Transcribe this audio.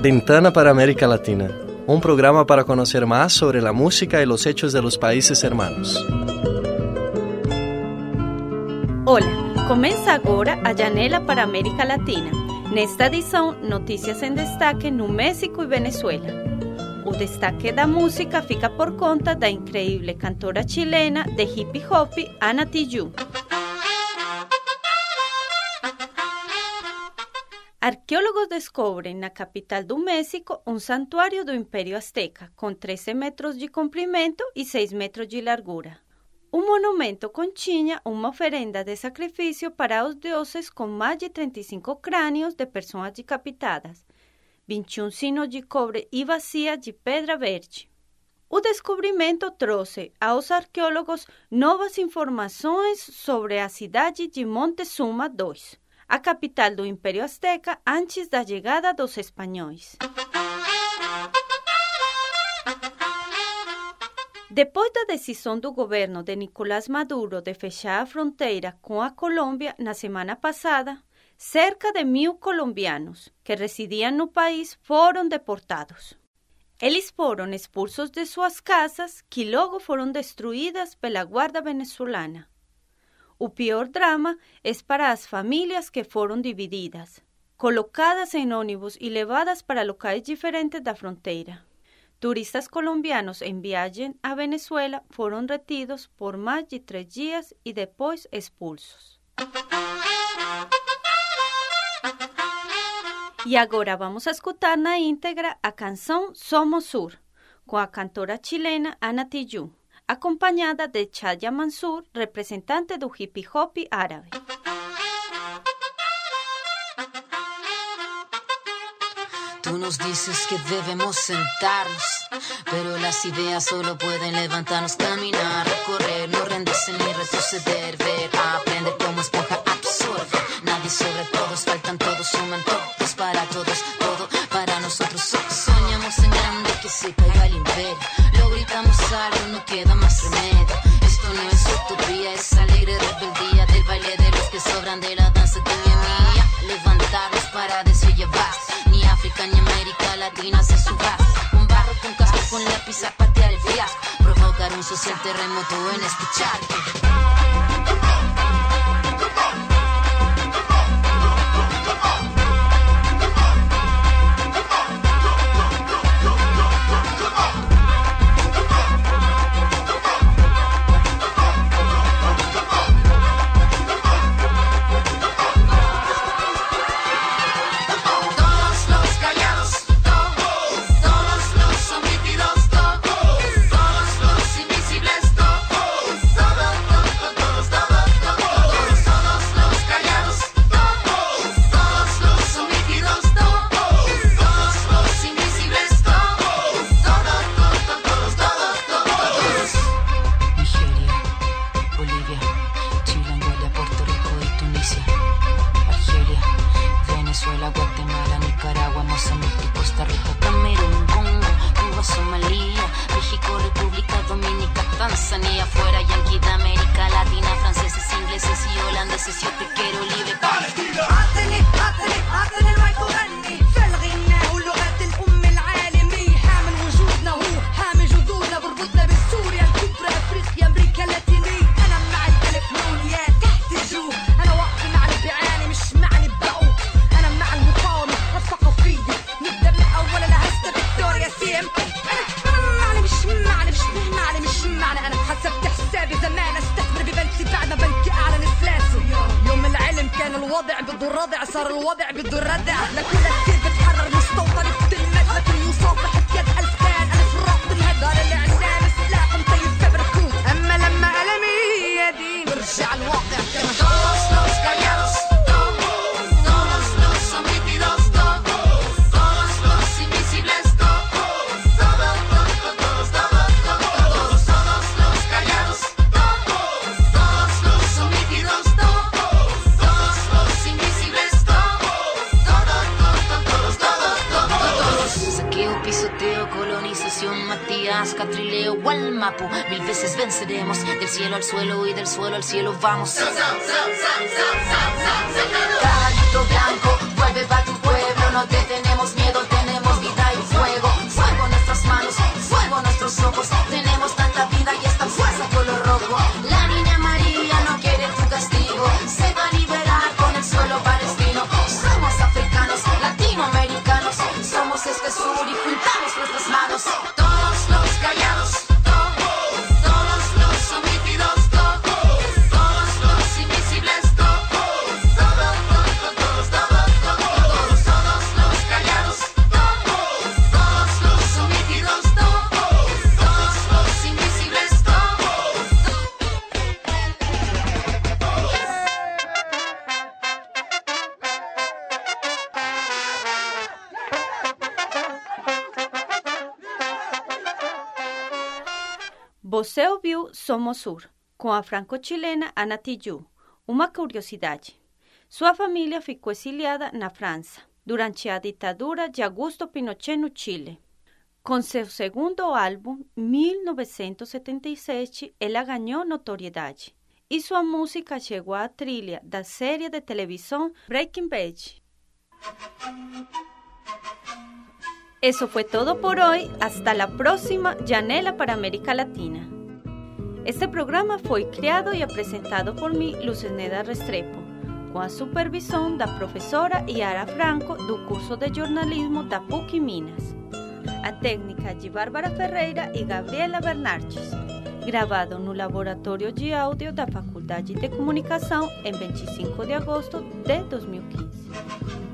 Ventana para América Latina, un programa para conocer más sobre la música y los hechos de los países hermanos. Hola, começa agora a Janela para América Latina. Nesta edição, notícias em destaque no México e Venezuela. O destaque da música fica por conta da increíble cantora chilena de hip hop Ana Tijoux. Arqueólogos descobrem na capital do México um santuário do Império Azteca, com 13 metros de comprimento e 6 metros de largura. O monumento continha uma oferenda de sacrifício para os deuses com mais de 35 crânios de pessoas decapitadas, 21 sinos de cobre e bacia de pedra verde. O descobrimento trouxe aos arqueólogos novas informações sobre a cidade de Montezuma II a capital do Império Azteca antes da chegada dos espanhóis. Depois da decisão do governo de Nicolás Maduro de fechar a fronteira com a Colômbia na semana passada, cerca de mil colombianos que residiam no país foram deportados. Eles foram expulsos de suas casas, que logo foram destruídas pela Guarda Venezolana. O pior drama es para las familias que fueron divididas, colocadas en ónibus y levadas para locales diferentes de la frontera. Turistas colombianos en viaje a Venezuela fueron retidos por más de tres días y después expulsos. Y ahora vamos a escuchar na íntegra a canción Somos Sur, con la cantora chilena Ana Tijoux. Acompañada de Chaya Mansur, representante del hippie hop árabe. Tú nos dices que debemos sentarnos, pero las ideas solo pueden levantarnos, caminar, correr, no rendirse ni retroceder, no queda más remedio. Esto no es utopía, es alegre rebeldía del baile de los que sobran de la danza que es mía. Levantarnos para llevar, ni África ni América Latina se suba. Un barro con casco con lápiz a patear el fiasco, provocar un social terremoto en escuchar. quiero liberar. صار الوضع بده الردع لكل كتير cielo vamos. Caballito blanco, vuelve pa' tu pueblo, no te tenemos miedo, Você ouviu Somos Sur, com a franco-chilena Ana Tijoux. Uma curiosidade. Sua família ficou exiliada na França durante a ditadura de Augusto Pinochet no Chile. Com seu segundo álbum, 1977, ela ganhou notoriedade e sua música chegou à trilha da série de televisão Breaking Bad. Eso fue todo por hoy. Hasta la próxima Janela para América Latina. Este programa foi criado e apresentado por mim, Luceneda Restrepo, com a supervisão da professora Yara Franco do curso de jornalismo da Minas. A técnica de Bárbara Ferreira e Gabriela Bernardes. Gravado no Laboratório de Áudio da Faculdade de Comunicação em 25 de agosto de 2015.